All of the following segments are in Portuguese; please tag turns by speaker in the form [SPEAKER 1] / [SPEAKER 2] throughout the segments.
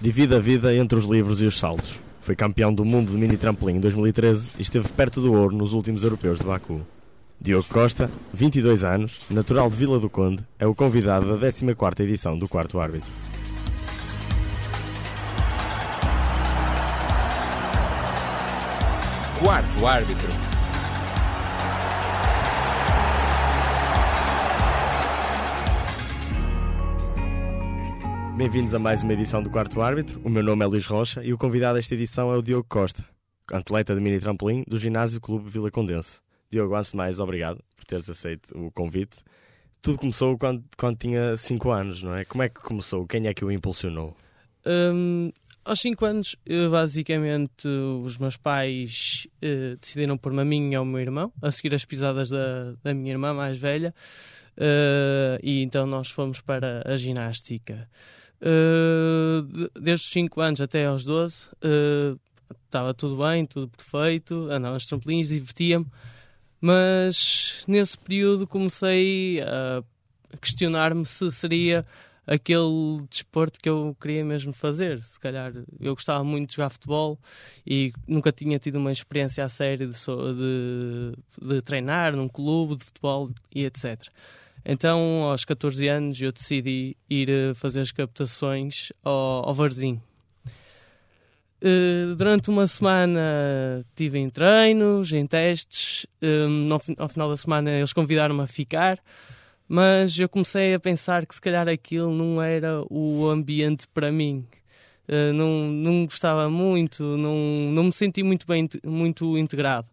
[SPEAKER 1] Divide a vida entre os livros e os saltos. Foi campeão do mundo de mini trampolim em 2013 e esteve perto do ouro nos últimos europeus de Baku. Diogo Costa, 22 anos, natural de Vila do Conde, é o convidado da 14ª edição do Quarto Árbitro.
[SPEAKER 2] Quarto Árbitro.
[SPEAKER 1] Bem-vindos a mais uma edição do Quarto Árbitro. O meu nome é Luís Rocha e o convidado desta edição é o Diogo Costa, atleta de mini trampolim do Ginásio Clube Vila Condense. Diogo, antes de mais, obrigado por teres aceito o convite. Tudo começou quando, quando tinha 5 anos, não é? Como é que começou? Quem é que o impulsionou?
[SPEAKER 3] Hum, aos 5 anos, basicamente, os meus pais eh, decidiram pôr-me a mim e ao meu irmão, a seguir as pisadas da, da minha irmã mais velha, eh, e então nós fomos para a ginástica. De- desde os 5 anos até aos 12, eh, estava tudo bem, tudo perfeito, andava nos trampolins, divertia-me, mas nesse período comecei a questionar-me se seria aquele desporto que eu queria mesmo fazer. Se calhar eu gostava muito de jogar futebol e nunca tinha tido uma experiência a sério de, de, de treinar num clube de futebol e etc. Então, aos 14 anos, eu decidi ir eh, fazer as captações ao, ao Varzim. Eh, durante uma semana estive em treinos, em testes. Eh, fi- ao final da semana eles convidaram-me a ficar mas eu comecei a pensar que se calhar aquilo não era o ambiente para mim. Eh, não, não gostava muito, não, não me senti muito bem, muito integrado.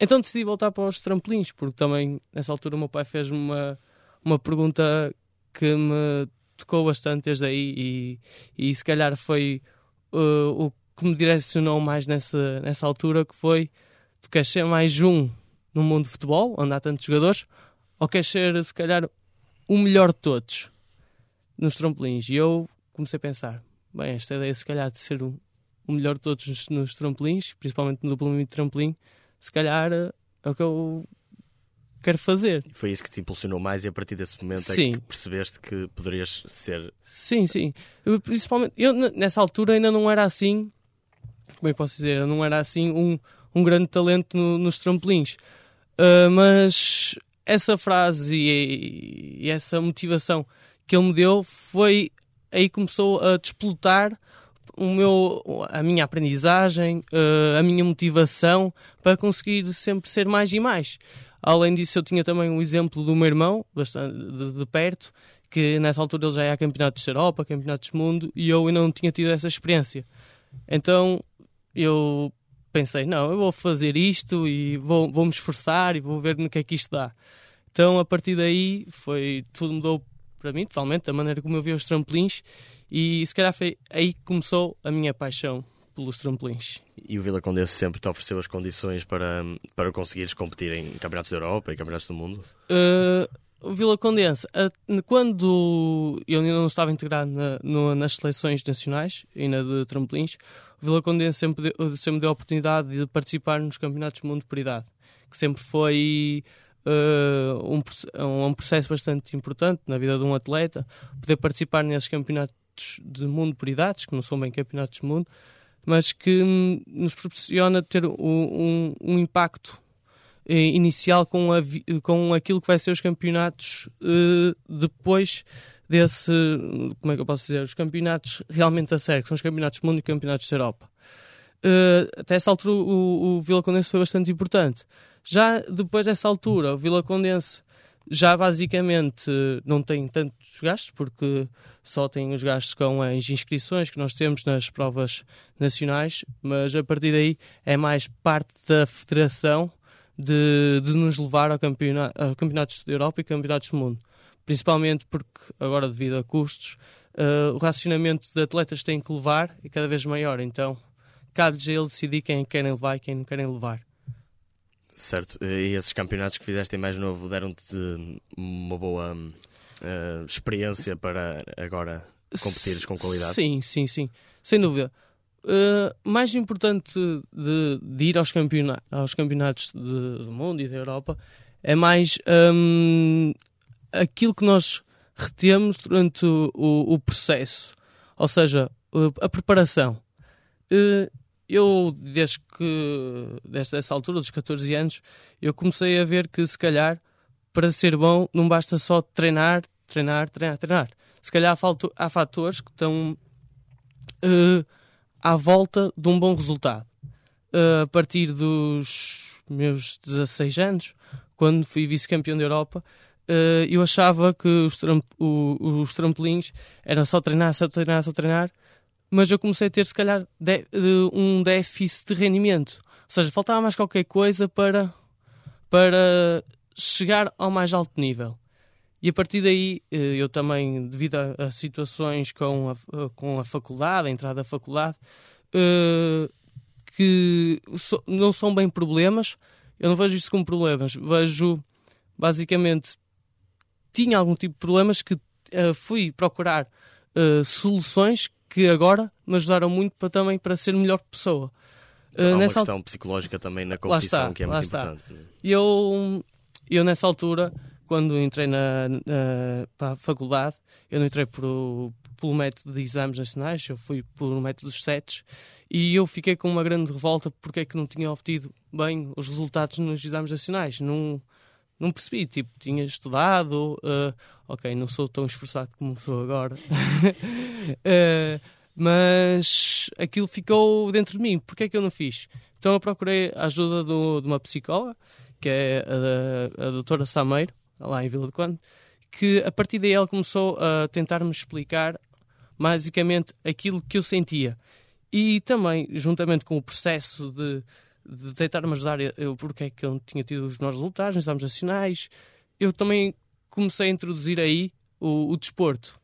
[SPEAKER 3] Então decidi voltar para os trampolins, porque também nessa altura o meu pai fez-me uma, uma pergunta que me tocou bastante desde aí e, e se calhar foi eh, o que me direcionou mais nessa, nessa altura, que foi tu queres ser mais um no mundo de futebol, onde há tantos jogadores, ou queres ser, se calhar, o melhor de todos nos trampolins? E eu comecei a pensar: bem, esta ideia, se calhar, de ser o, o melhor de todos nos, nos trampolins, principalmente no duplo trampolim, se calhar eh, é o que eu quero fazer.
[SPEAKER 1] Foi isso que te impulsionou mais e a partir desse momento
[SPEAKER 3] Sim.
[SPEAKER 1] é que percebeste que poderias ser.
[SPEAKER 3] Sim, sim. Eu, principalmente, eu nessa altura ainda não era assim, como é que posso dizer? Eu não era assim um, um grande talento no- nos trampolins. Ah, mas essa frase e, e essa motivação que ele me deu foi aí começou a desplotar o meu, a minha aprendizagem, ah, a minha motivação para conseguir sempre ser mais e mais. Além disso, eu tinha também um exemplo do meu irmão, bastante de, de perto, que nessa altura ele já ia a campeonatos de Europa, campeonatos do mundo, e eu ainda não tinha tido essa experiência. Então eu pensei, não, eu vou fazer isto e vou, vou me esforçar e vou ver no que é que isto dá. Então a partir daí foi tudo mudou para mim totalmente, a maneira como eu vi os trampolins, e se calhar foi aí que começou a minha paixão pelos trampolins.
[SPEAKER 1] E o Vila Condense sempre te ofereceu as condições para, para conseguires competir em campeonatos da Europa e campeonatos do mundo?
[SPEAKER 3] Uh, o Vila Condense, a- quando eu ainda não estava integrado na- no- nas seleções nacionais, ainda de trampolins, o Vila Condense sempre, deu- sempre deu a oportunidade de participar nos campeonatos do mundo por idade, que sempre foi uh, um, um processo bastante importante na vida de um atleta, poder participar nesses campeonatos de mundo por idades, que não são bem campeonatos de mundo, mas que hum, nos proporciona ter um, um- um impacto eh, inicial com, a com aquilo que vai ser os campeonatos eh, depois desse, como é que eu posso dizer, os campeonatos realmente a sério, que são os campeonatos do mundo e campeonatos da Europa. Eh, até essa altura o, o Vila Condense foi bastante importante. Já depois dessa altura, o Vila Condense já basicamente não tem tantos gastos, porque só tem os gastos com as inscrições que nós temos nas provas nacionais, mas a partir daí é mais parte da federação de, de nos levar ao campeona- a campeonatos da Europa e campeonatos do mundo. Principalmente porque, agora devido a custos, eh, o racionamento de atletas que têm que levar é cada vez maior, então cabe-lhes a ele decidir quem querem levar e quem não querem levar.
[SPEAKER 1] Certo. E esses campeonatos que fizeste em mais novo deram-te uma boa eh, experiência para agora competires com qualidade?
[SPEAKER 3] Sim, sim, sim. Sem dúvida. Uh, mais importante de, de ir aos, campeona aos campeonatos de- do mundo e da Europa é mais hum, aquilo que nós retemos durante o, o- processo. Ou seja, Uh, a preparação. Uh, eu, desde que, desde essa altura, dos 14 anos, eu comecei a ver que, se calhar, para ser bom, não basta só treinar, treinar, treinar, treinar. Se calhar há fatores que estão uh, à volta de um bom resultado. Uh, a partir dos meus 16 anos, quando fui vice-campeão da Europa, uh, eu achava que os, tramp os trampolins eram só treinar, só treinar, só treinar, mas eu comecei a ter, se calhar, de, um déficit de rendimento. Ou seja, faltava mais qualquer coisa para, para chegar ao mais alto nível. E a partir daí, eh, eu também, devido a, a situações com a, com a faculdade, a entrada da faculdade, uh, que so, não são bem problemas, eu não vejo isso como problemas, vejo basicamente tinha algum tipo de problemas que uh, fui procurar uh, soluções que agora me ajudaram muito para, também para ser melhor pessoa.
[SPEAKER 1] Então, há uma nessa questão psicológica também na competição está, que é muito importante.
[SPEAKER 3] Eu, eu nessa altura quando entrei na, na, para a faculdade, eu não entrei por, pelo método de exames nacionais, eu fui pelo método dos setes e eu fiquei com uma grande revolta porque é que não tinha obtido bem os resultados nos exames nacionais. Não, não percebi, tipo, tinha estudado, uh, ok, não sou tão esforçado como sou agora, uh, mas aquilo ficou dentro de mim. Porquê é que eu não fiz? Então eu procurei a ajuda do, de uma psicóloga, que é a, a doutora Sameiro, lá em Vila do Conde, que a partir daí ela começou a tentar-me explicar basicamente aquilo que eu sentia. E também, juntamente com o processo de, de tentar-me ajudar eu, porque é que eu não tinha tido os melhores resultados nos exames nacionais, eu também comecei a introduzir aí o, o desporto.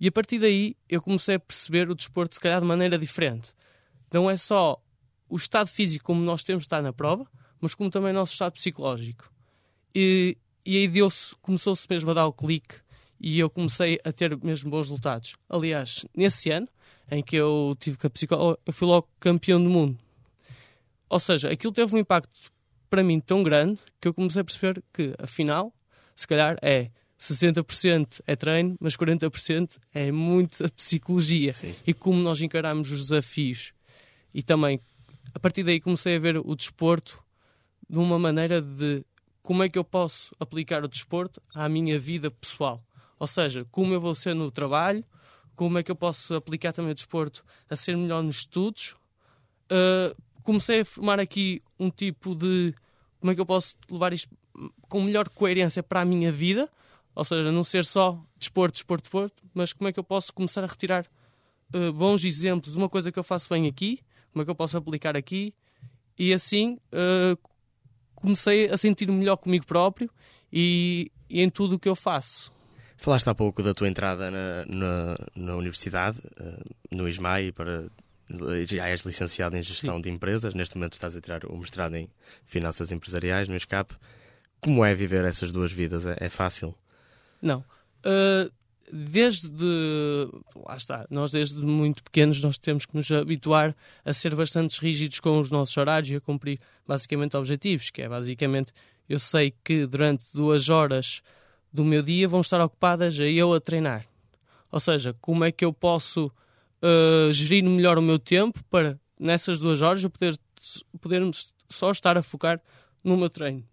[SPEAKER 3] E a partir daí eu comecei a perceber o desporto, se calhar, de maneira diferente. Não é só o estado físico como nós temos de estar na prova, mas como também o nosso estado psicológico. E, e aí começou-se mesmo a dar o clique e eu comecei a ter mesmo bons resultados. Aliás, nesse ano em que eu tive com a psicóloga, eu fui logo campeão do mundo. Ou seja, aquilo teve um impacto para mim tão grande que eu comecei a perceber que, afinal, se calhar é 60% é treino, mas 40% é muito a psicologia Sim. e como nós encaramos os desafios. E também, a partir daí, comecei a ver o desporto de uma maneira de como é que eu posso aplicar o desporto à minha vida pessoal. Ou seja, como eu vou ser no trabalho, como é que eu posso aplicar também o desporto a ser melhor nos estudos. Uh, comecei a formar aqui um tipo de como é que eu posso levar isto com melhor coerência para a minha vida, ou seja, não ser só desporto, desporto, desporto, mas como é que eu posso começar a retirar uh, bons exemplos, uma coisa que eu faço bem aqui, como é que eu posso aplicar aqui, e assim uh, comecei a sentir melhor comigo próprio e, e em tudo o que eu faço.
[SPEAKER 1] Falaste há pouco da tua entrada na, na, na universidade, eh, no ISMAI, para já és licenciado em gestão Sim. de empresas, neste momento estás a tirar o mestrado em finanças empresariais no ESCAP. Como é viver essas duas vidas? É, é fácil?
[SPEAKER 3] Não. Uh, desde lá está, nós desde muito pequenos nós temos que nos habituar a ser bastante rígidos com os nossos horários e a cumprir basicamente objetivos, que é basicamente eu sei que durante duas horas do meu dia vão estar ocupadas a eu a treinar. Ou seja, como é que eu posso uh, gerir melhor o meu tempo para nessas duas horas eu poder, poder só estar a focar no meu treino.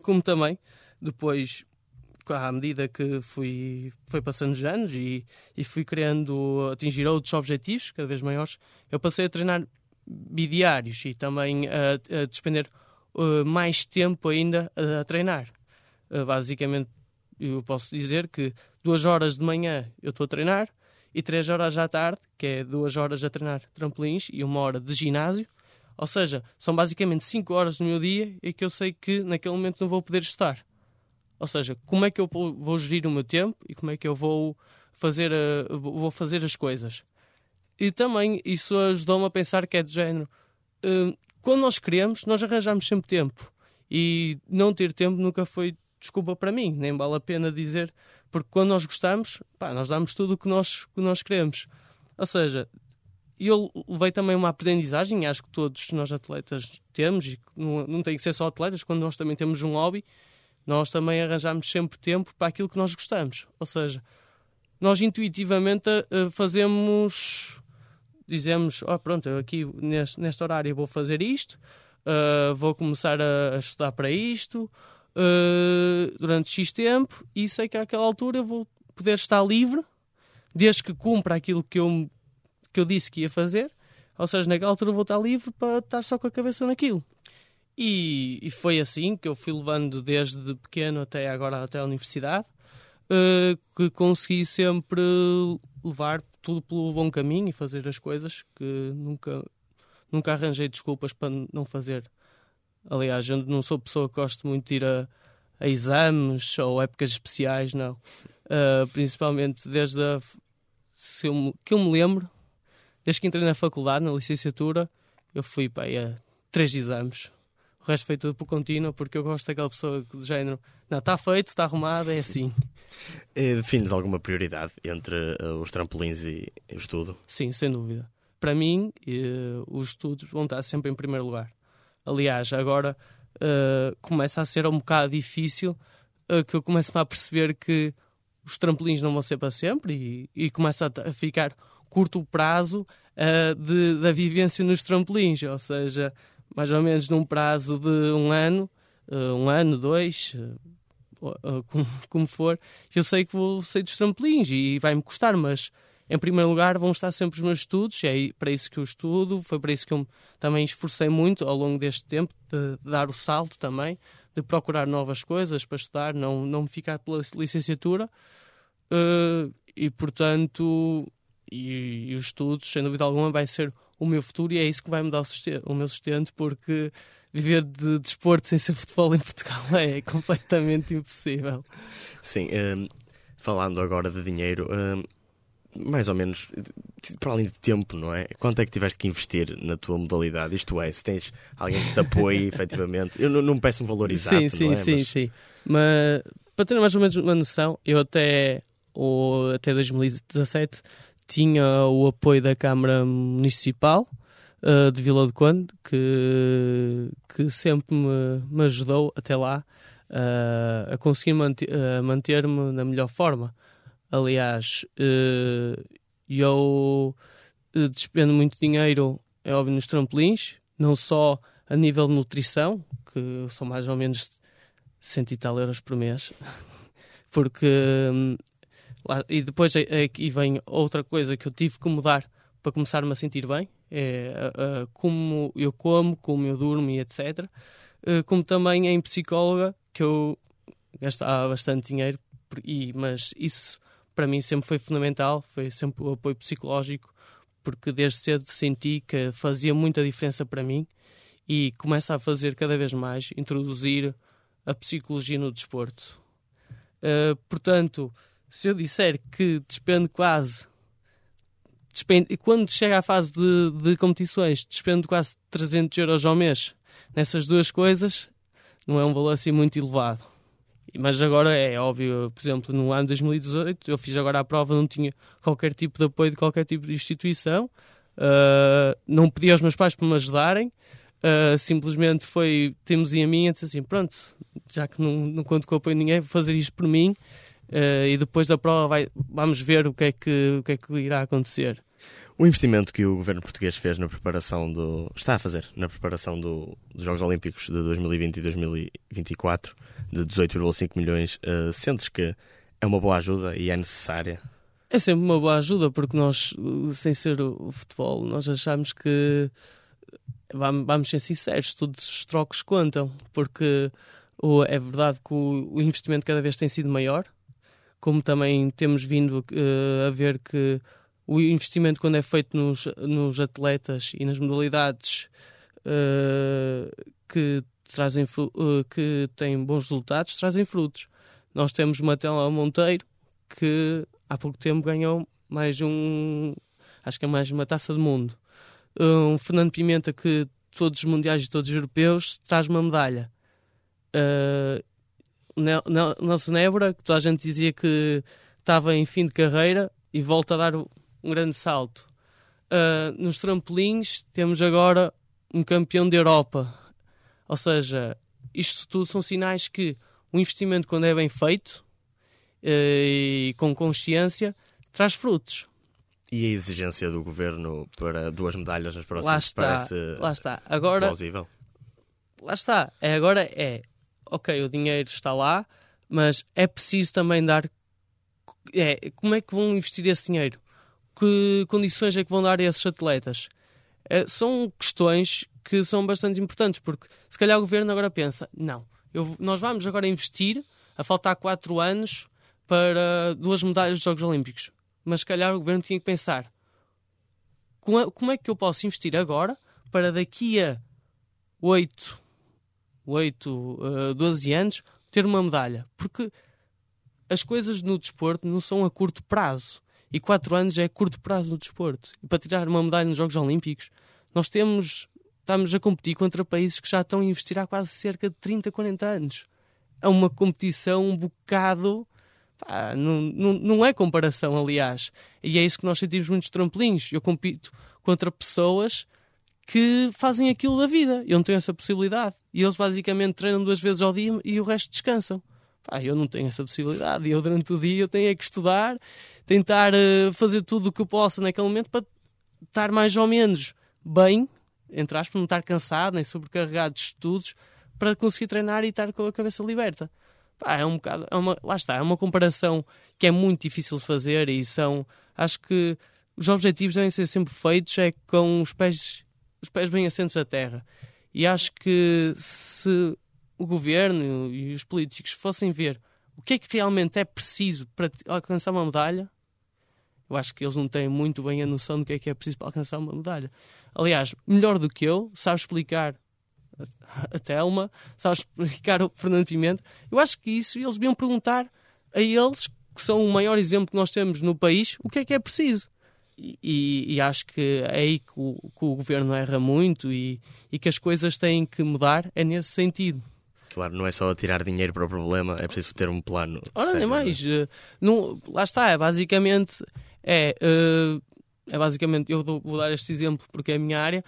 [SPEAKER 3] Como também depois à medida que fui, fui passando os anos e, e fui querendo atingir outros objetivos cada vez maiores, eu passei a treinar bidiários e também a, a despender uh, mais tempo ainda a, a treinar. Uh, basicamente, eu posso dizer que duas horas de manhã eu estou a treinar e três horas à tarde, que é duas horas a treinar trampolins e uma hora de ginásio. Ou seja, são basicamente cinco horas do meu dia e que eu sei que naquele momento não vou poder estar. Ou seja, como é que eu vou gerir o meu tempo e como é que eu vou fazer, a, vou fazer as coisas. E também isso ajudou-me a pensar que é de género. Uh, quando nós queremos, nós arranjamos sempre tempo. E não ter tempo nunca foi desculpa para mim, nem vale a pena dizer, porque quando nós gostamos, pá, nós damos tudo o que nós, que nós queremos. Ou seja, eu levei também uma aprendizagem, acho que todos nós atletas temos, e não, não tem que ser só atletas, quando nós também temos um hobby, nós também arranjamos sempre tempo para aquilo que nós gostamos. Ou seja, nós intuitivamente uh, fazemos, dizemos, oh, pronto, eu aqui neste, neste horário vou fazer isto, uh, vou começar a, a, estudar para isto uh, durante X tempo e sei que àquela altura vou poder estar livre, desde que cumpra aquilo que eu, que eu disse que ia fazer, ou seja, naquela altura vou estar livre para estar só com a cabeça naquilo. E, e foi assim que eu fui levando desde pequeno até agora até a universidade uh, que consegui sempre levar tudo pelo bom caminho e fazer as coisas que nunca, nunca arranjei desculpas para não fazer. Aliás, eu não sou pessoa que gosto muito de ir a, a exames ou épocas especiais, não. Uh, principalmente desde a, se eu, que eu me lembro, desde que entrei na faculdade, na licenciatura, eu fui para a três exames o resto foi tudo por contínuo, porque eu gosto daquela pessoa do género, não, está feito, está arrumado, é assim.
[SPEAKER 1] E defines alguma prioridade entre uh, os trampolins e, o estudo?
[SPEAKER 3] Sim, sem dúvida. Para mim, uh, os estudos vão estar sempre em primeiro lugar. Aliás, agora uh, começa a ser um bocado difícil que eu começo a perceber que os trampolins não vão ser para sempre e, e começa a, ficar curto o prazo de, da vivência nos trampolins, ou seja, mais ou menos num prazo de um ano, uh, um ano, dois, uh, uh, como, como, for, eu sei que vou sair dos trampolins e vai-me custar, mas em primeiro lugar vão estar sempre os meus estudos, é para isso que eu estudo, foi para isso que eu também esforcei muito ao longo deste tempo, de, de dar o salto também, de procurar novas coisas para estudar, não, não ficar pela licenciatura. e portanto, e, e os estudos, sem dúvida alguma, vai ser o meu futuro e é isso que vai me dar o, sustento, o meu sustento, porque viver de desporto sem ser futebol em Portugal é completamente impossível.
[SPEAKER 1] Sim, um, falando agora de dinheiro, um, mais ou menos, para além de tempo, não é? Quanto é que tiveste que investir na tua modalidade? Isto é, se tens alguém que te apoie efetivamente, eu não, não peço um valor exato,
[SPEAKER 3] sim, sim,
[SPEAKER 1] é?
[SPEAKER 3] Sim, Mas... sim, Mas para ter mais ou menos uma noção, eu até, ou, até 2017 tinha o apoio da Câmara Municipal uh, de Vila do Conde, que, que sempre me, me ajudou até lá uh, a conseguir manter, uh, manter-me na melhor forma. Aliás, eu despendo muito dinheiro, é óbvio, nos trampolins, não só a nível de nutrição, que são mais ou menos 100 e tal euros por mês, porque hum, e depois aqui vem outra coisa que eu tive que mudar para começar-me a sentir bem, é uh, como eu como, como eu durmo e etc. Uh, como também em psicóloga, que eu gastava bastante dinheiro, e, mas isso para mim sempre foi fundamental, foi sempre o apoio psicológico, porque desde cedo senti que fazia muita diferença para mim e começa a fazer cada vez mais, introduzir a psicologia no desporto. Uh, portanto, se eu disser que despendo quase. Despendo, quando chega à fase de, de competições, despendo quase 300 euros ao mês nessas duas coisas, não é um valor assim muito elevado. Mas agora é óbvio, por exemplo, no ano de 2018, eu fiz agora a prova, não tinha qualquer tipo de apoio de qualquer tipo de instituição, uh, não pedi aos meus pais para me ajudarem, uh, simplesmente foi, temos e a e disse assim: pronto, já que não, não conto com o apoio de ninguém, vou fazer isto por mim uh, e depois da prova vai, vamos ver o que, é que, o que é que irá acontecer.
[SPEAKER 1] O investimento que o governo português fez na preparação do. está a fazer na preparação do, dos Jogos Olímpicos de 2020 e 2024 de 18,5 milhões, uh, sentes que é uma boa ajuda e é necessária?
[SPEAKER 3] É sempre uma boa ajuda, porque nós, sem ser o futebol, nós achamos que vamos ser sinceros, todos os trocos contam, porque é verdade que o investimento cada vez tem sido maior, como também temos vindo uh, a ver que o investimento quando é feito nos, nos atletas e nas modalidades uh, que trazem uh, que têm bons resultados trazem frutos. Nós temos uma tela Monteiro que há pouco tempo ganhou mais um acho que é mais uma taça do mundo. Um Fernando Pimenta que todos os mundiais e todos os europeus traz uma medalha. Uh, Nelson Nebra, que toda a gente dizia que estava em fim de carreira e volta a dar um grande salto. Uh, nos trampolins temos agora um campeão da Europa. Ou seja, isto tudo são sinais que o investimento, quando é bem feito uh, e com consciência, traz frutos.
[SPEAKER 1] E a exigência do governo para duas medalhas nas próximas
[SPEAKER 3] Lá está,
[SPEAKER 1] parece
[SPEAKER 3] lá está. Agora,
[SPEAKER 1] plausível?
[SPEAKER 3] lá está. É, agora é, ok, o dinheiro está lá, mas é preciso também dar. É, como é que vão investir esse dinheiro? Que condições é que vão dar a esses atletas? É, são questões que são bastante importantes, porque se calhar o governo agora pensa: não, eu, nós vamos agora investir, a faltar 4 anos, para duas medalhas dos Jogos Olímpicos. Mas se calhar o governo tinha que pensar: como é que eu posso investir agora para daqui a 8, 8 uh, 12 anos ter uma medalha? Porque as coisas no desporto não são a curto prazo. E 4 anos é curto prazo no desporto. E para tirar uma medalha nos Jogos Olímpicos, nós temos estamos a competir contra países que já estão a investir há quase cerca de 30, 40 anos. É uma competição um bocado. Pá, não, não, não é comparação, aliás. E é isso que nós sentimos muitos trampolins. Eu compito contra pessoas que fazem aquilo da vida. Eu não tenho essa possibilidade. E eles basicamente treinam duas vezes ao dia e o resto descansam. Pá, eu não tenho essa possibilidade. Eu durante o dia eu tenho é que estudar, tentar uh, fazer tudo o que eu possa naquele momento para estar mais ou menos bem entre aspas, não estar cansado nem sobrecarregado de estudos para conseguir treinar e estar com a cabeça liberta. Pá, é um bocado, é uma, lá está, é uma comparação que é muito difícil de fazer e são, acho que os objetivos devem ser sempre feitos é com os pés, os pés bem assentos da terra. E acho que se o governo e os políticos fossem ver o que é que realmente é preciso para alcançar uma medalha, eu acho que eles não têm muito bem a noção do que é que é preciso para alcançar uma medalha. Aliás, melhor do que eu, sabe explicar a Telma, sabe explicar o Fernando Pimenta. Eu acho que isso eles deviam perguntar a eles, que são o maior exemplo que nós temos no país, o que é que é preciso. E, e acho que é aí que o, que o governo erra muito e, e que as coisas têm que mudar, é nesse sentido.
[SPEAKER 1] Claro, não é só tirar dinheiro para o problema, é preciso ter um plano.
[SPEAKER 3] Ora, nem mais. Eh, não, lá está, é basicamente é, uh, é basicamente, eu vou dar este exemplo porque é a minha área.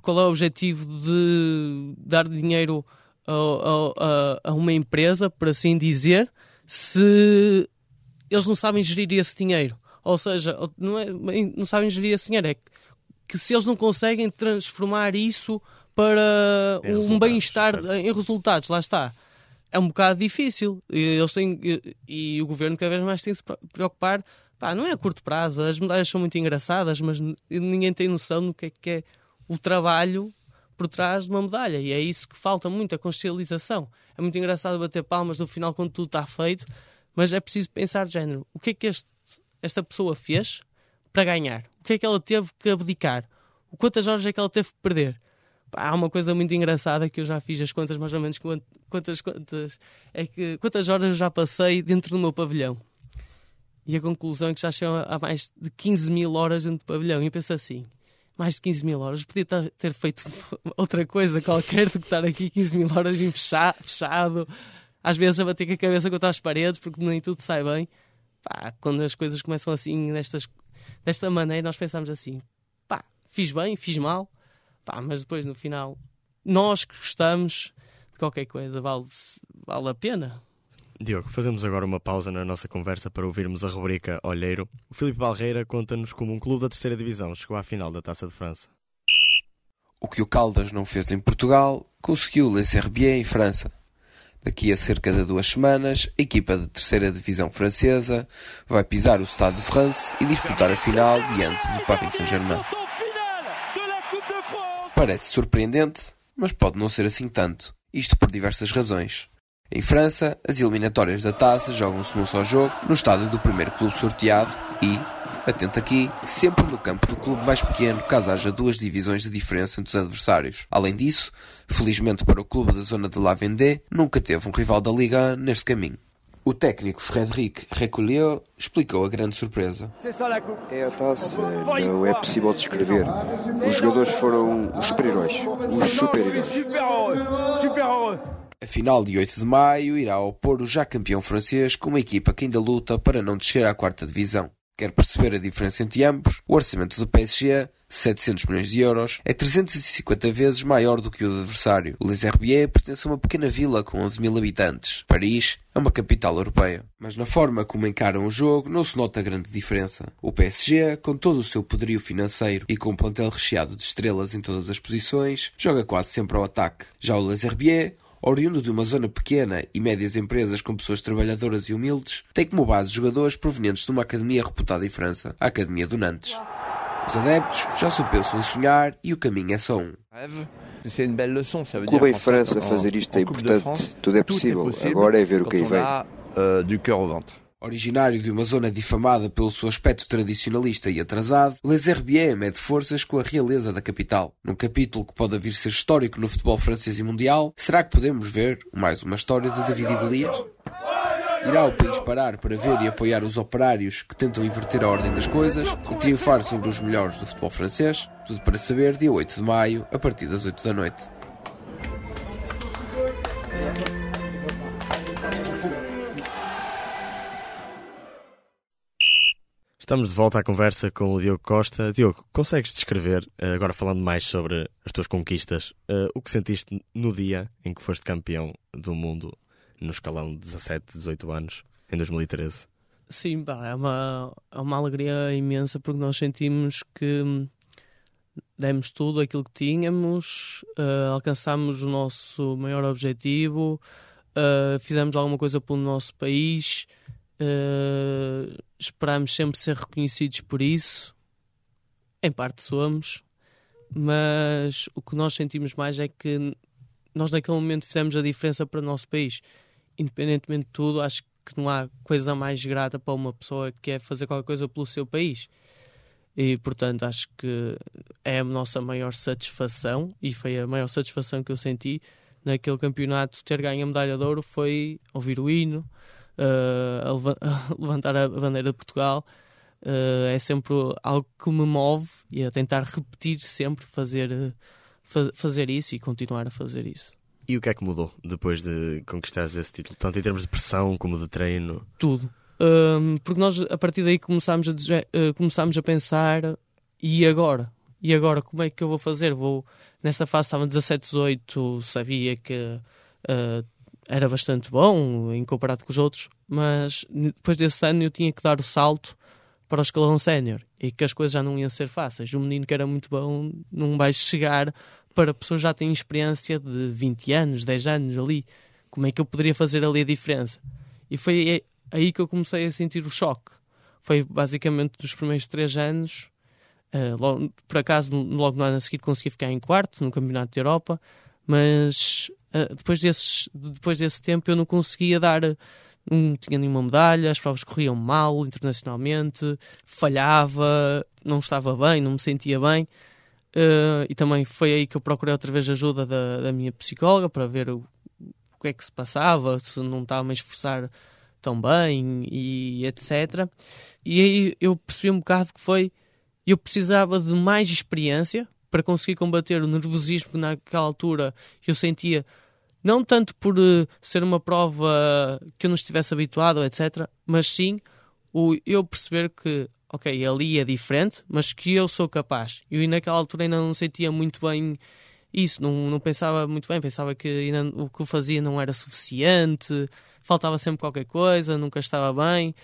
[SPEAKER 3] Qual é o objetivo de dar dinheiro a, a, a uma empresa, por assim dizer, se eles não sabem gerir esse dinheiro? Ou seja, não, é, não sabem gerir esse dinheiro, é que se eles não conseguem transformar isso para em um bem-estar em resultados, lá está. É um bocado difícil. Eles têm, e, e o governo cada vez mais tem que se preocupar pá, não é a curto prazo. As medalhas são muito engraçadas, mas ninguém tem noção do que é, que é o trabalho por trás de uma medalha. E é isso que falta muito, a consciencialização. É muito engraçado bater palmas no final quando tudo está feito, mas é preciso pensar de género. O que é que este, esta pessoa fez para ganhar? O que é que ela teve que abdicar? Quantas horas é que ela teve que perder? Há uma coisa muito engraçada que eu já fiz as contas mais ou menos quantas, quantas, é que, quantas horas eu já passei dentro do meu pavilhão. E a conclusão é que já chegam a mais de 15 mil horas dentro do pavilhão. E eu penso assim: mais de 15 mil horas, podia ter feito outra coisa qualquer do que estar aqui 15 mil horas fechado, às vezes a bater com a cabeça contra as paredes, porque nem tudo sai bem. Pá, quando as coisas começam assim, nestas, desta maneira, nós pensamos assim: pá, fiz bem, fiz mal, pá, mas depois no final, nós que gostamos de qualquer coisa, vale, vale a pena.
[SPEAKER 1] Diogo, fazemos agora uma pausa na nossa conversa para ouvirmos a rubrica Olheiro. O Filipe Balreira conta-nos como um clube da terceira divisão chegou à final da Taça de França.
[SPEAKER 2] O que o Caldas não fez em Portugal, conseguiu o Le Serbier em França. Daqui a cerca de duas semanas, a equipa da terceira divisão francesa vai pisar o Stade de France e disputar a final diante do Paris Saint-Germain. Parece surpreendente, mas pode não ser assim tanto. Isto por diversas razões. Em França, as eliminatórias da taça jogam-se num só jogo, no estádio do primeiro clube sorteado e, atento aqui, sempre no campo do clube mais pequeno, caso haja duas divisões de diferença entre os adversários. Além disso, felizmente para o clube da zona de La Vendée, nunca teve um rival da Liga neste caminho. O técnico Frédéric Recollier explicou a grande surpresa.
[SPEAKER 4] É a taça, não é possível descrever. Os jogadores foram os super-heróis. Os super-heróis.
[SPEAKER 2] A final de 8 de maio irá opor o já campeão francês com uma equipa que ainda luta para não descer à quarta divisão. Quer perceber a diferença entre ambos? O orçamento do PSG 700 milhões de euros, é 350 vezes maior do que o adversário. Les Herbiers pertence a uma pequena vila com 11 mil habitantes. Paris é uma capital europeia. Mas na forma como encaram o jogo não se nota grande diferença. O PSG, com todo o seu poderio financeiro e com um plantel recheado de estrelas em todas as posições, joga quase sempre ao ataque. Já o Les Herbiers oriundo de uma zona pequena e médias empresas com pessoas trabalhadoras e humildes, tem como base jogadores provenientes de uma academia reputada em França, a Academia do Nantes. Os adeptos já só pensam em sonhar e o caminho é só um.
[SPEAKER 4] O clube em França fazer isto é importante, tudo é possível, agora é ver o que aí vem.
[SPEAKER 2] Originário de uma zona difamada pelo seu aspecto tradicionalista e atrasado, Les Herbiers mede forças com a realeza da capital. Num capítulo que pode vir ser histórico no futebol francês e mundial, será que podemos ver mais uma história de David e Golias? Irá o país parar para ver e apoiar os operários que tentam inverter a ordem das coisas e triunfar sobre os melhores do futebol francês? Tudo para saber dia 8 de maio, a partir das 8 da noite.
[SPEAKER 1] Estamos de volta à conversa com o Diogo Costa. Diogo, consegues descrever, eh, agora falando mais sobre as tuas conquistas, eh, o que sentiste no dia em que foste campeão do mundo no escalão de 17, 18 anos, em 2013?
[SPEAKER 3] Sim, pá, é, uma, é uma alegria imensa porque nós sentimos que demos tudo aquilo que tínhamos, uh, alcançámos o nosso maior objetivo, uh, fizemos alguma coisa pelo nosso país Uh, esperamos sempre ser reconhecidos por isso. Em parte somos, mas o que nós sentimos mais é que nós naquele momento fizemos a diferença para o nosso país. Independentemente de tudo, acho que não há coisa mais grata para uma pessoa que quer fazer qualquer coisa pelo seu país. E portanto acho que é a nossa maior satisfação e foi a maior satisfação que eu senti naquele campeonato ter ganho a medalha de ouro foi ouvir o hino, uh, a, levantar a bandeira de Portugal. Uh, é sempre algo que me move e a tentar repetir sempre fazer, fa fazer isso e continuar a fazer isso.
[SPEAKER 1] E o que é que mudou depois de conquistares esse título? Tanto em termos de pressão como de treino?
[SPEAKER 3] Tudo. Um, porque nós a partir daí começámos a, uh, começámos a pensar e agora? E agora como é que eu vou fazer? Vou nessa fase estava 17, 18, sabia que uh, era bastante bom em comparado com os outros, mas depois desse ano eu tinha que dar o salto para o escalão sénior e que as coisas já não iam ser fáceis. Um menino que era muito bom não vai chegar para pessoas que já têm experiência de 20 anos, 10 anos ali. Como é que eu poderia fazer ali a diferença? E foi aí que eu comecei a sentir o choque. Foi basicamente dos primeiros 3 anos. Uh, logo, por acaso, logo no ano a seguir consegui ficar em quarto no Campeonato da Europa, mas uh, depois, desses, depois desse tempo eu não conseguia dar, não tinha nenhuma medalha, as provas corriam mal internacionalmente, falhava, não estava bem, não me sentia bem. Uh, e também foi aí que eu procurei outra vez ajuda da, da minha psicóloga para ver o, o que é que se passava, se não estava a esforçar tão bem e etc. E aí eu percebi um bocado que foi eu precisava de mais experiência para conseguir combater o nervosismo que naquela altura eu sentia, não tanto por uh, ser uma prova que eu não estivesse habituado, etc., mas sim o eu perceber que, ok, ali é diferente, mas que eu sou capaz. E naquela altura ainda não sentia muito bem isso, não, não pensava muito bem, pensava que ainda, o que eu fazia não era suficiente, faltava sempre qualquer coisa, nunca estava bem.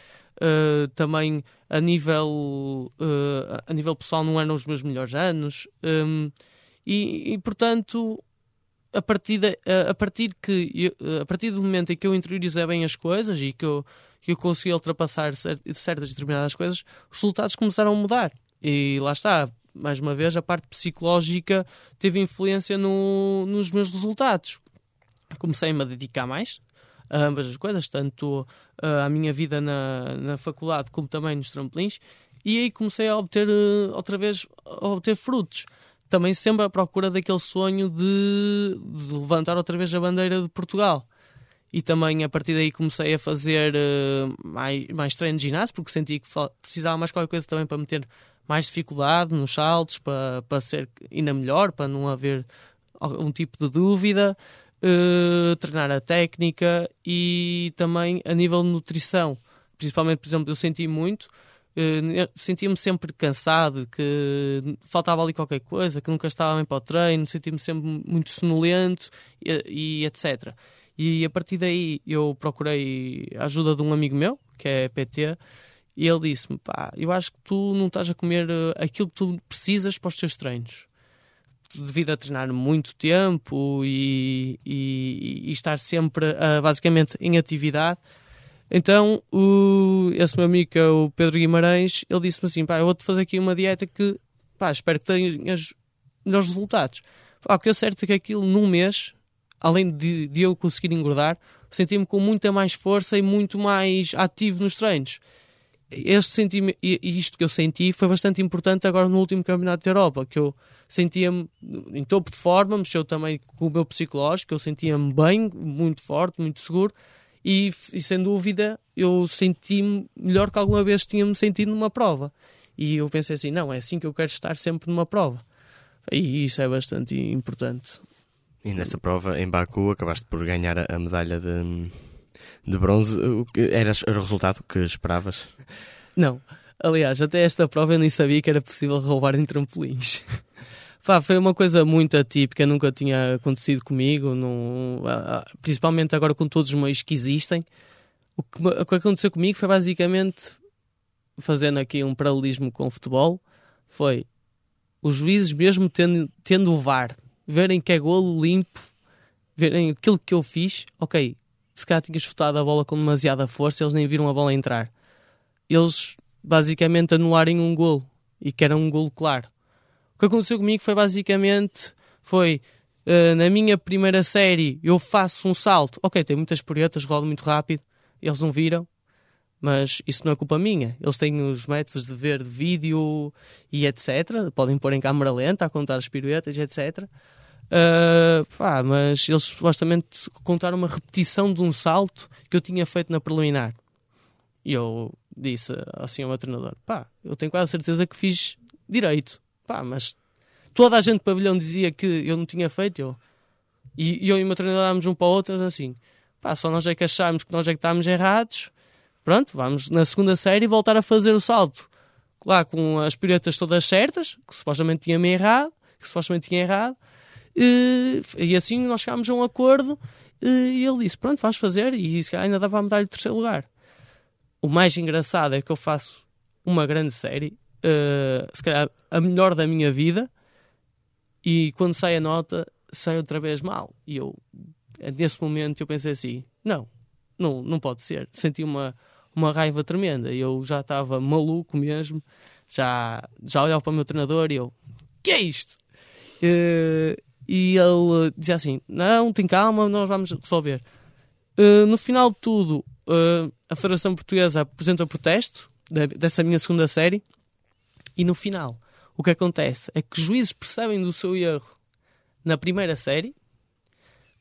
[SPEAKER 3] Uh, também a nível, uh, a nível pessoal não eram os meus melhores anos um, e, e, portanto a partir, de, a, partir que eu, a partir do momento em que eu interiorizei bem as coisas e que eu, que eu consegui ultrapassar certas determinadas coisas os resultados começaram a mudar e lá está mais uma vez a parte psicológica teve influência no, nos meus resultados comecei-me a dedicar mais a ambas as coisas, tanto uh, a minha vida na, na faculdade como também nos trampolins, e aí comecei a obter uh, outra vez a obter frutos. Também sempre à procura daquele sonho de, de, levantar outra vez a bandeira de Portugal. E também a partir daí comecei a fazer uh, mais, mais treino de ginásio, porque sentia que precisava mais qualquer coisa também para meter mais dificuldade nos saltos, para, para ser ainda melhor, para não haver algum tipo de dúvida uh, treinar a técnica e também a nível de nutrição. Principalmente, por exemplo, eu senti muito Uh, sentia-me sempre cansado, que faltava ali qualquer coisa, que nunca estava bem para o treino, sentia-me sempre muito sonolento e, e, etc. E a partir daí eu procurei a ajuda de um amigo meu, que é PT, e ele disse-me: pá, eu acho que tu não estás a comer eh, aquilo que tu precisas para os teus treinos. Devido a treinar muito tempo e, e, e estar sempre uh, basicamente em atividade. Então, o, esse meu amigo, que é o Pedro Guimarães, ele disse-me assim: pá, eu vou-te fazer aqui uma dieta que, pá, espero que tenhas melhores resultados. Pá, o que é certo é que aquilo num mês, além de, de eu conseguir engordar, senti-me com muita mais força e muito mais ativo nos treinos este sentimento, isto que eu senti foi bastante importante agora no último Campeonato da Europa, que eu sentia-me em topo de forma, mexeu também com o meu psicológico, eu sentia-me bem, muito forte, muito seguro, e, e sem dúvida eu senti-me melhor que alguma vez tinha-me sentido numa prova. E eu pensei assim, não, é assim que eu quero estar sempre numa prova. E isso é bastante importante.
[SPEAKER 1] E nessa prova, em Baku, acabaste por ganhar a medalha de de bronze, era, era o resultado que esperavas?
[SPEAKER 3] Não. Aliás, até esta prova eu nem sabia que era possível roubar em trampolins. Pá, foi uma coisa muito atípica, nunca tinha acontecido comigo, não, principalmente agora com todos os meios que existem. O que, o que aconteceu comigo foi basicamente, fazendo aqui um paralelismo com o futebol, foi os juízes, mesmo tendo, tendo o VAR, verem que é golo limpo, verem aquilo que eu fiz, ok, se calhar tinha chutado a bola com demasiada força, eles nem viram a bola entrar. Eles basicamente anularem um golo e que era um golo claro. O que aconteceu comigo foi basicamente foi uh, na minha primeira série eu faço um salto, ok, tem muitas proetas, rolo muito rápido, eles não viram, mas isso não é culpa minha. Eles têm os métodos de ver vídeo e etc. Podem pôr em câmera lenta a contar as piruetas, etc. Uh, pá, mas eles supostamente contaram uma repetição de um salto que eu tinha feito na preliminar. E eu disse assim ao meu treinador: pá, eu tenho quase certeza que fiz direito. Pá, mas toda a gente do pavilhão dizia que eu não tinha feito. Eu, e, e eu e o meu treinador dámos um para o outro assim: pá, só nós é que achámos que nós é que estávamos errados. Pronto, vamos na segunda série voltar a fazer o salto. Lá com as piruetas todas certas, que supostamente tinha me errado, que supostamente tinha errado e, e assim nós chegámos a um acordo e ele disse: Pronto, vais fazer. E ainda dava a medalha de terceiro lugar. O mais engraçado é que eu faço uma grande série, uh, se calhar a melhor da minha vida, e quando sai a nota, sai outra vez mal. E eu, nesse momento, eu pensei assim: não, não, não pode ser. Senti uma, uma raiva tremenda. Eu já estava maluco mesmo, já, já olhava para o meu treinador e eu: que é isto? Uh, e ele dizia assim: Não, tem calma, nós vamos resolver. Uh, no final de tudo, uh, a Federação Portuguesa apresenta protesto de, dessa minha segunda série, e no final, o que acontece é que os juízes percebem do seu erro na primeira série,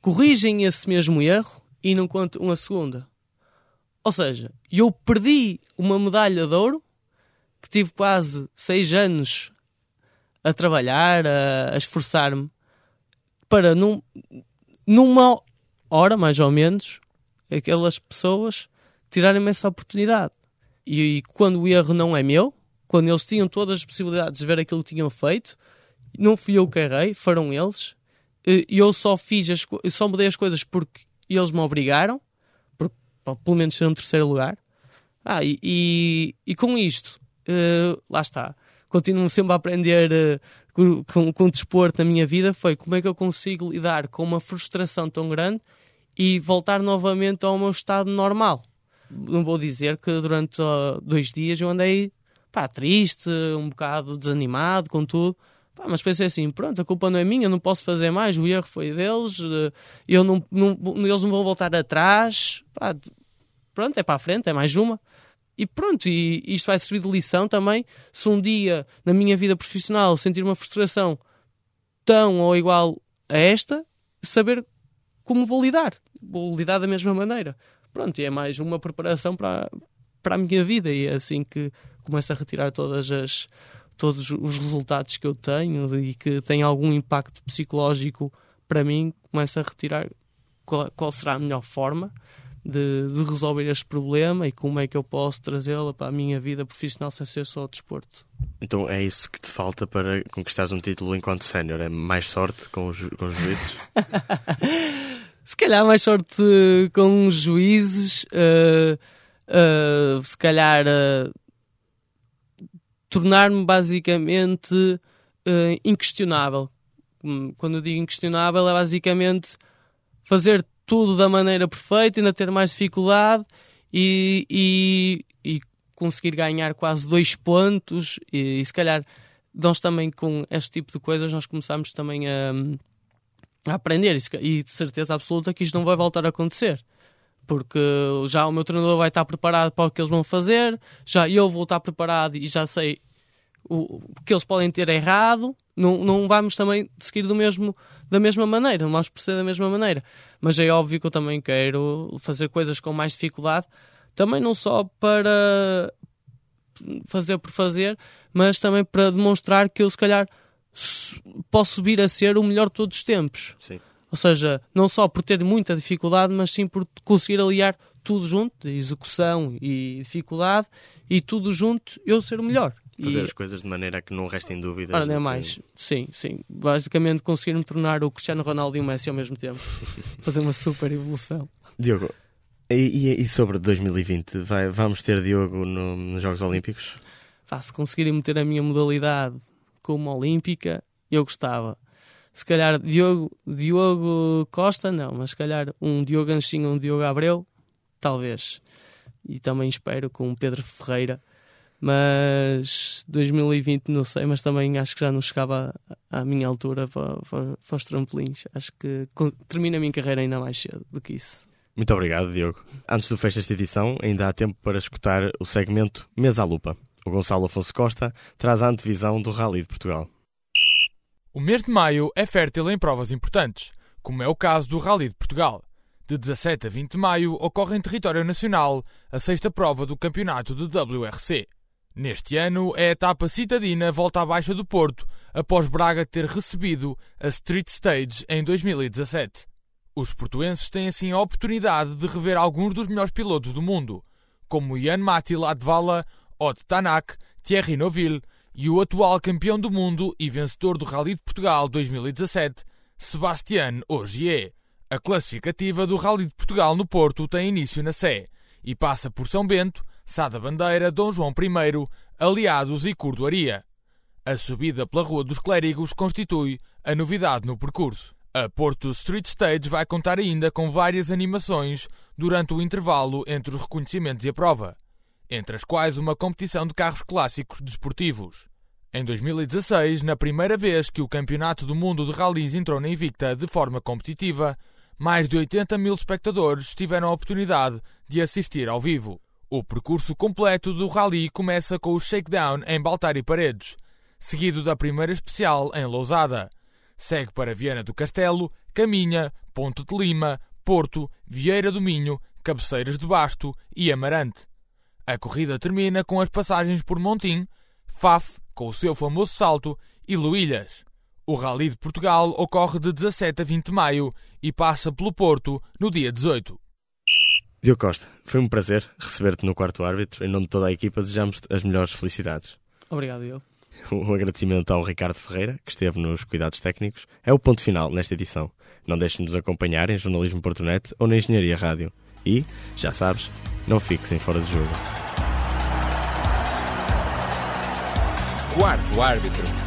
[SPEAKER 3] corrigem esse mesmo erro e não contam uma segunda. Ou seja, eu perdi uma medalha de ouro que tive quase seis anos a trabalhar, a, a esforçar-me para num, numa hora, mais ou menos, aquelas pessoas tirarem-me essa oportunidade. E, e, quando o erro não é meu, quando eles tinham todas as possibilidades de ver aquilo que tinham feito, não fui eu que errei, foram eles. E eu só fiz as, só mudei as coisas porque eles me obrigaram, pelo menos ser um terceiro lugar. Ah, e, e, e com isto, uh, lá está continuo sempre a aprender uh, com, com, com o desporto na minha vida foi como é que eu consigo lidar com uma frustração tão grande e voltar novamente ao meu estado normal. Não vou dizer que durante uh, dois dias eu andei pá, triste, um bocado desanimado com tudo. Pá, mas pensei assim, pronto, a culpa não é minha, não posso fazer mais, o erro foi deles, eh, eu não, não, eles não vão voltar atrás. Pá, pronto, é para a frente, é mais uma. E pronto, e isto vai servir de lição também. Se um dia na minha vida profissional sentir uma frustração tão ou igual a esta, saber como vou lidar. Vou lidar da mesma maneira. Pronto, e é mais uma preparação para, para a minha vida. E é assim que começo a retirar todas as, todos os resultados que eu tenho e que têm algum impacto psicológico para mim, começo a retirar qual, qual será a melhor forma de, de resolver este problema e como é que eu posso trazê-la para a minha vida profissional sem ser só desporto.
[SPEAKER 1] Então é isso que te falta para conquistares um título enquanto sénior? É mais sorte com os, com os juízes?
[SPEAKER 3] se calhar mais sorte com os juízes, uh, uh, se calhar uh, tornar-me basicamente inquestionável. Hum, quando eu digo inquestionável, é basicamente fazer tudo da maneira perfeita, ainda ter mais dificuldade e, e, e conseguir ganhar quase dois pontos. E, e, se calhar nós também com este tipo de coisas nós começamos também a, a aprender. E de certeza absoluta que isto não vai voltar a acontecer. Porque já o meu treinador vai estar preparado para o que eles vão fazer, já eu vou estar preparado e já sei o, que eles podem ter errado, não, não vamos também seguir do mesmo, da mesma maneira, não vamos proceder da mesma maneira. Mas é óbvio que eu também quero fazer coisas com mais dificuldade, também não só para fazer por fazer, mas também para demonstrar que eu, se calhar, posso vir a ser o melhor de todos os tempos.
[SPEAKER 1] Sim.
[SPEAKER 3] Ou seja, não só por ter muita dificuldade, mas sim por conseguir aliar tudo junto, execução e dificuldade, e tudo junto eu ser o melhor.
[SPEAKER 1] Fazer
[SPEAKER 3] e...
[SPEAKER 1] as coisas de maneira que não restem dúvidas.
[SPEAKER 3] Ora, nem mais. Sim, sim. Basicamente conseguir me tornar o Cristiano Ronaldo e o Messi ao mesmo tempo. Fazer uma super evolução.
[SPEAKER 1] Diogo, e, e, sobre 2020? Vai, vamos ter Diogo no, nos Jogos Olímpicos?
[SPEAKER 3] Vá, se conseguirem meter a minha modalidade como olímpica, eu gostava. Se calhar Diogo, Diogo Costa, não, mas se calhar um Diogo Anchinho, um Diogo Abreu, talvez. E também espero com Pedro Ferreira mas 2020 não sei, mas também acho que já não chegava à minha altura para, para, para os trampolins. Acho que termino a minha carreira ainda mais cedo do que isso.
[SPEAKER 1] Muito obrigado, Diogo. Antes do fecho desta edição, ainda há tempo para escutar o segmento Mesa à Lupa. O Gonçalo Afonso Costa traz a antevisão do Rally de Portugal.
[SPEAKER 5] O mês de maio é fértil em provas importantes, como é o caso do Rally de Portugal. De 17 a 20 de maio ocorre em território nacional a sexta prova do campeonato do WRC. Neste ano, a etapa citadina volta à Baixa do Porto, após Braga ter recebido a Street Stage em 2017. Os portuenses têm assim a oportunidade de rever alguns dos melhores pilotos do mundo, como Jan Matti Ladvala, Ott Tanak, Thierry Neuville e o atual campeão do mundo e vencedor do Rally de Portugal 2017, Sebastián Ogier. A classificativa do Rally de Portugal no Porto tem início na Sé e passa por São Bento, Sá da Bandeira, Dom João I, Aliados e Cordoaria. A subida pela Rua dos Clérigos constitui a novidade no percurso. A Porto Street Stage vai contar ainda com várias animações durante o intervalo entre os reconhecimentos e a prova, entre as quais uma competição de carros clássicos desportivos. Em 2016, na primeira vez que o Campeonato do Mundo de Rallys entrou na Invicta de forma competitiva, mais de 80 mil espectadores tiveram a oportunidade de assistir ao vivo. O percurso completo do rally começa com o shakedown em Baltar Paredes, seguido da primeira especial em Lousada. Segue para Viana do Castelo, Caminha, Ponte de Lima, Porto, Vieira do Minho, Cabeceiras de Basto e Amarante. A corrida termina com as passagens por Montim, Faf, com o seu famoso salto, e Luilhas. O Rally de Portugal ocorre de 17 a 20 de maio e passa pelo Porto no dia 18.
[SPEAKER 1] Diogo Costa, foi um prazer receber-te no quarto árbitro. Em nome de toda a equipa, desejamos as melhores felicidades.
[SPEAKER 3] Obrigado, eu.
[SPEAKER 1] Um agradecimento ao Ricardo Ferreira, que esteve nos cuidados técnicos. É o ponto final nesta edição. Não deixes de nos acompanhar em Jornalismo Portunet ou na Engenharia Rádio. E, já sabes, não fiques em fora de jogo.
[SPEAKER 6] Quarto árbitro.